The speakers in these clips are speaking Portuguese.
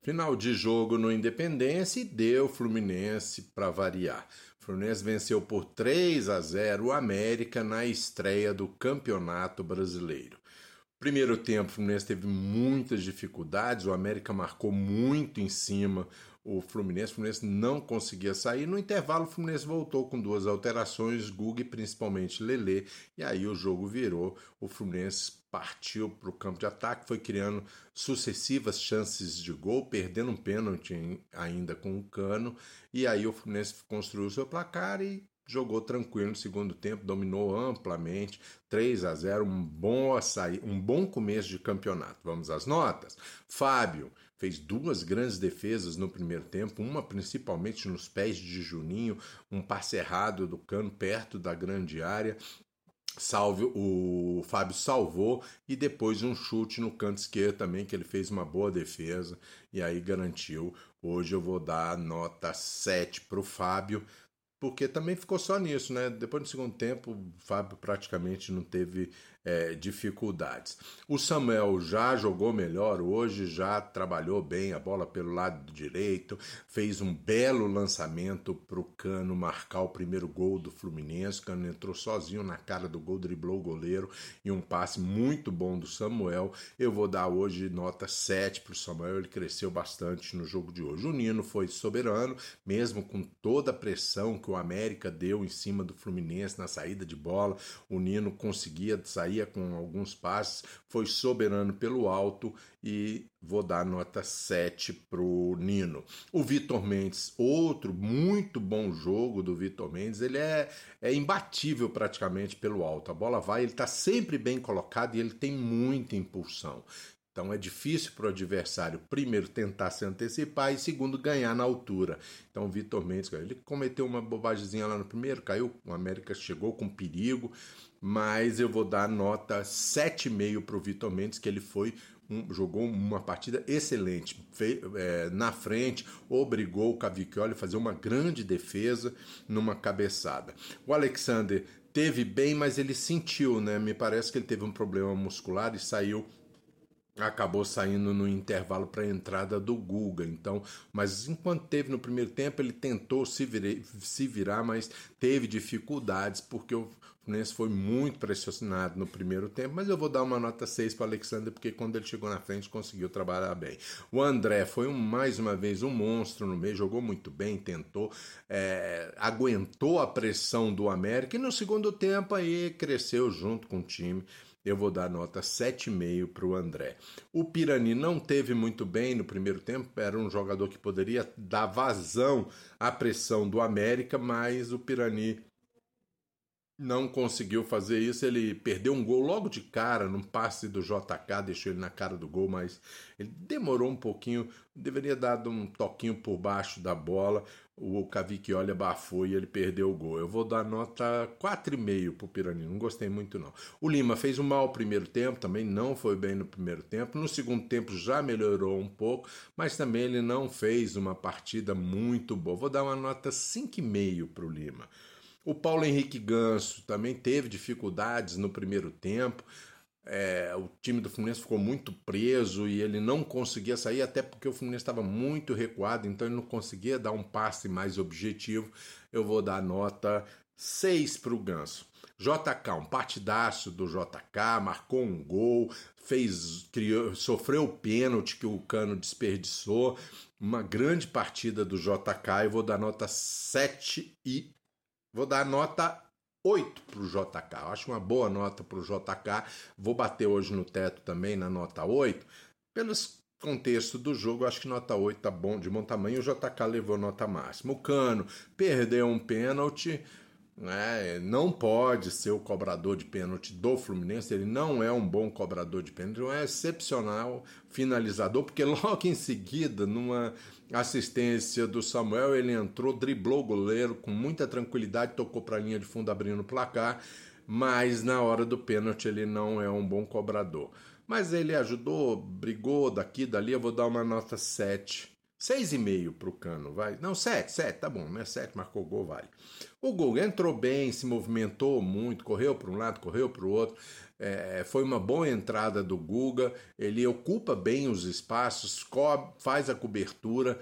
Final de jogo no Independência e deu Fluminense para variar. Fluminense venceu por 3 a 0 o América na estreia do Campeonato Brasileiro. Primeiro tempo, o Fluminense teve muitas dificuldades, o América marcou muito em cima o Fluminense, o Fluminense não conseguia sair. No intervalo, o Fluminense voltou com duas alterações, Gug principalmente Lele, e aí o jogo virou. O Fluminense partiu para o campo de ataque, foi criando sucessivas chances de gol, perdendo um pênalti ainda com o Cano, e aí o Fluminense construiu seu placar e jogou tranquilo no segundo tempo, dominou amplamente, 3 a 0, um bom açaí, um bom começo de campeonato. Vamos às notas. Fábio fez duas grandes defesas no primeiro tempo, uma principalmente nos pés de Juninho, um passe errado do Cano perto da grande área. Salve, o Fábio salvou e depois um chute no canto esquerdo também, que ele fez uma boa defesa e aí garantiu. Hoje eu vou dar nota 7 para o Fábio, porque também ficou só nisso, né? Depois do segundo tempo, o Fábio praticamente não teve é, dificuldades. O Samuel já jogou melhor hoje, já trabalhou bem a bola pelo lado direito, fez um belo lançamento para o Cano marcar o primeiro gol do Fluminense. O Cano entrou sozinho na cara do gol, driblou o goleiro e um passe muito bom do Samuel. Eu vou dar hoje nota 7 para o Samuel, ele cresceu bastante no jogo de hoje. O Nino foi soberano, mesmo com toda a pressão que o América deu em cima do Fluminense na saída de bola. O Nino conseguia sair com alguns passes, foi soberano pelo alto e vou dar nota 7 para o Nino. O Vitor Mendes, outro muito bom jogo do Vitor Mendes, ele é, é imbatível praticamente pelo alto. A bola vai, ele está sempre bem colocado e ele tem muita impulsão. Então é difícil para o adversário, primeiro, tentar se antecipar e, segundo, ganhar na altura. Então o Vitor Mendes, ele cometeu uma bobagemzinha lá no primeiro, caiu, o América chegou com perigo, mas eu vou dar nota 7,5 para o Vitor Mendes, que ele foi um, jogou uma partida excelente, é, na frente, obrigou o Cavicchioli a fazer uma grande defesa numa cabeçada. O Alexander teve bem, mas ele sentiu, né? Me parece que ele teve um problema muscular e saiu acabou saindo no intervalo para a entrada do Guga. Então, mas enquanto teve no primeiro tempo, ele tentou se, se virar, mas teve dificuldades porque o Fluminense foi muito pressionado no primeiro tempo. Mas eu vou dar uma nota 6 para o Alexander porque quando ele chegou na frente conseguiu trabalhar bem. O André foi um, mais uma vez um monstro no meio, jogou muito bem, tentou, é, aguentou a pressão do América e no segundo tempo aí cresceu junto com o time eu vou dar nota 7,5 para o André. O Pirani não teve muito bem no primeiro tempo, era um jogador que poderia dar vazão à pressão do América, mas o Pirani não conseguiu fazer isso. Ele perdeu um gol logo de cara, num passe do JK, deixou ele na cara do gol, mas ele demorou um pouquinho, deveria dar um toquinho por baixo da bola. O Cavicchioli abafou e ele perdeu o gol. Eu vou dar nota 4,5 pro Pirani, não gostei muito não. O Lima fez um mau primeiro tempo, também não foi bem no primeiro tempo. No segundo tempo já melhorou um pouco, mas também ele não fez uma partida muito boa. Vou dar uma nota 5,5 pro Lima. O Paulo Henrique Ganso também teve dificuldades no primeiro tempo. É, o time do Fluminense ficou muito preso e ele não conseguia sair, até porque o Fluminense estava muito recuado, então ele não conseguia dar um passe mais objetivo. Eu vou dar nota 6 para o Ganso. JK, um partidaço do JK, marcou um gol, fez, criou, sofreu o pênalti que o Cano desperdiçou. Uma grande partida do JK, eu vou dar nota 7 e Vou dar nota 8 para o JK. Eu acho uma boa nota para o JK. Vou bater hoje no teto também na nota 8. Pelos contexto do jogo, acho que nota 8 tá bom, de bom tamanho. O JK levou nota máxima. O Cano perdeu um pênalti né? Não pode ser o cobrador de pênalti do Fluminense, ele não é um bom cobrador de pênalti, é um excepcional finalizador, porque logo em seguida, numa assistência do Samuel, ele entrou, driblou o goleiro com muita tranquilidade, tocou para a linha de fundo abrindo o placar, mas na hora do pênalti ele não é um bom cobrador. Mas ele ajudou, brigou daqui, dali, eu vou dar uma nota 7 Seis e meio pro Cano, vai. Não, sete, sete, tá bom, né? Sete, marcou gol, vale. O Guga entrou bem, se movimentou muito, correu para um lado, correu para o outro. É, foi uma boa entrada do Guga. Ele ocupa bem os espaços, faz a cobertura.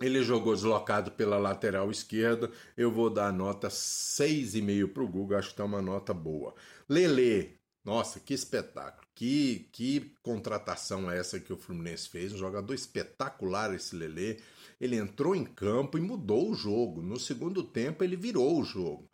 Ele jogou deslocado pela lateral esquerda. Eu vou dar nota 6,5 para o Guga, acho que tá uma nota boa. Lele, nossa, que espetáculo. Que, que contratação é essa que o Fluminense fez? Um jogador espetacular esse Lele. Ele entrou em campo e mudou o jogo. No segundo tempo, ele virou o jogo.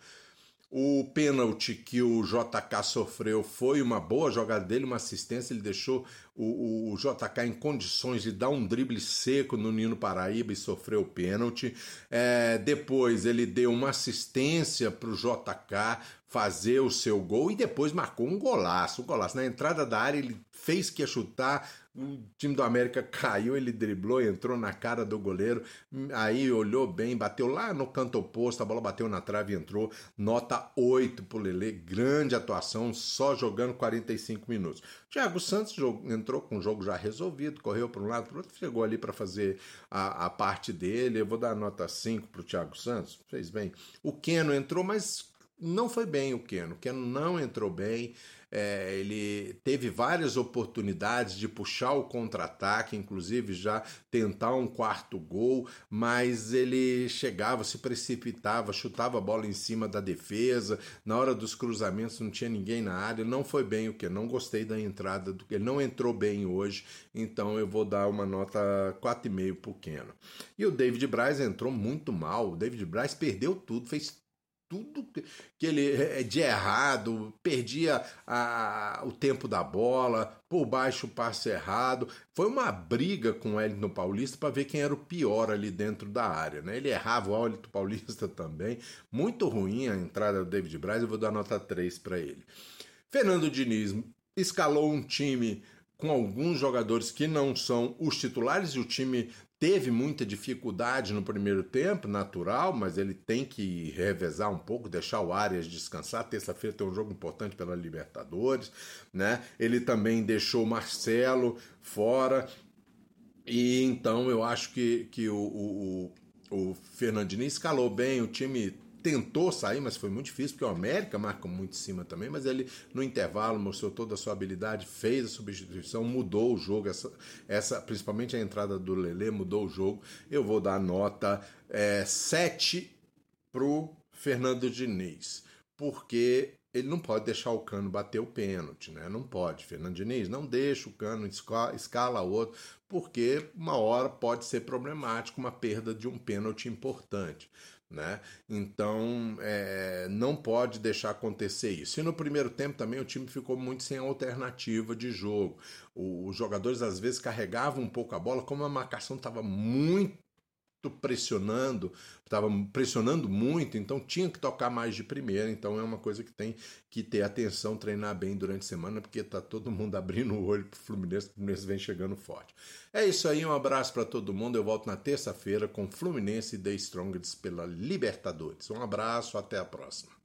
O pênalti que o JK sofreu foi uma boa jogada dele, uma assistência. Ele deixou o, o, JK em condições de dar um drible seco no Nino Paraíba e sofreu o pênalti. É, depois ele deu uma assistência para o JK fazer o seu gol e depois marcou um golaço. Um golaço. Na entrada da área ele fez que ia chutar, o time do América caiu, ele driblou, entrou na cara do goleiro, aí olhou bem, bateu lá no canto oposto, a bola bateu na trave e entrou. Nota 8 pro Lele, grande atuação, só jogando 45 minutos. Thiago Santos entrou com o jogo já resolvido, correu para um lado, para o outro, chegou ali para fazer a, a, parte dele. Eu vou dar nota 5 pro Thiago Santos, fez bem. O Keno entrou, mas não foi bem o Keno. O Keno não entrou bem. É, ele teve várias oportunidades de puxar o contra-ataque, inclusive já tentar um quarto gol, mas ele chegava, se precipitava, chutava a bola em cima da defesa. Na hora dos cruzamentos não tinha ninguém na área. Não foi bem o que? Não gostei da entrada do que ele não entrou bem hoje, então eu vou dar uma nota 4,5 pro Keno. E o David Braz entrou muito mal. O David Braz perdeu tudo, fez tudo que ele é, é de errado, perdia a, o tempo da bola, por baixo o passe errado. Foi uma briga com o Wellington Paulista para ver quem era o pior ali dentro da área. Né? Ele errava o Wellington Paulista também. Muito ruim a entrada do David Braz, eu vou dar nota 3 para ele. Fernando Diniz escalou um time com alguns jogadores que não são os titulares e o time teve muita dificuldade no primeiro tempo, natural, mas ele tem que revezar um pouco, deixar o Arias descansar. Terça-feira tem um jogo importante pela Libertadores, né? Ele também deixou o Marcelo fora. E então eu acho que, que o, o, o Fernandinho escalou bem, o time tentou sair, mas foi muito difícil, porque o América marca muito em cima também, mas ele no intervalo mostrou toda a sua habilidade, fez a substituição, mudou o jogo, essa, essa principalmente a entrada do Lele mudou o jogo. Eu vou dar nota é, 7 pro Fernando Diniz, porque ele não pode deixar o Cano bater o pênalti, né? Não pode. Fernando Diniz, não deixa o Cano escala outro, porque uma hora pode ser problemático uma perda de um pênalti importante. Né? Então é, não pode deixar acontecer isso. E no primeiro tempo também o time ficou muito sem alternativa de jogo. O, os jogadores às vezes carregavam um pouco a bola, como a marcação estava muito pressionando, estava pressionando muito, então tinha que tocar mais de primeira. Então é uma coisa que tem que ter atenção, treinar bem durante a semana, porque tá todo mundo abrindo o olho pro Fluminense, o Fluminense vem chegando forte. É isso aí, um abraço para todo mundo. Eu volto na terça-feira com Fluminense e The Strongest pela Libertadores. Um abraço, até a próxima.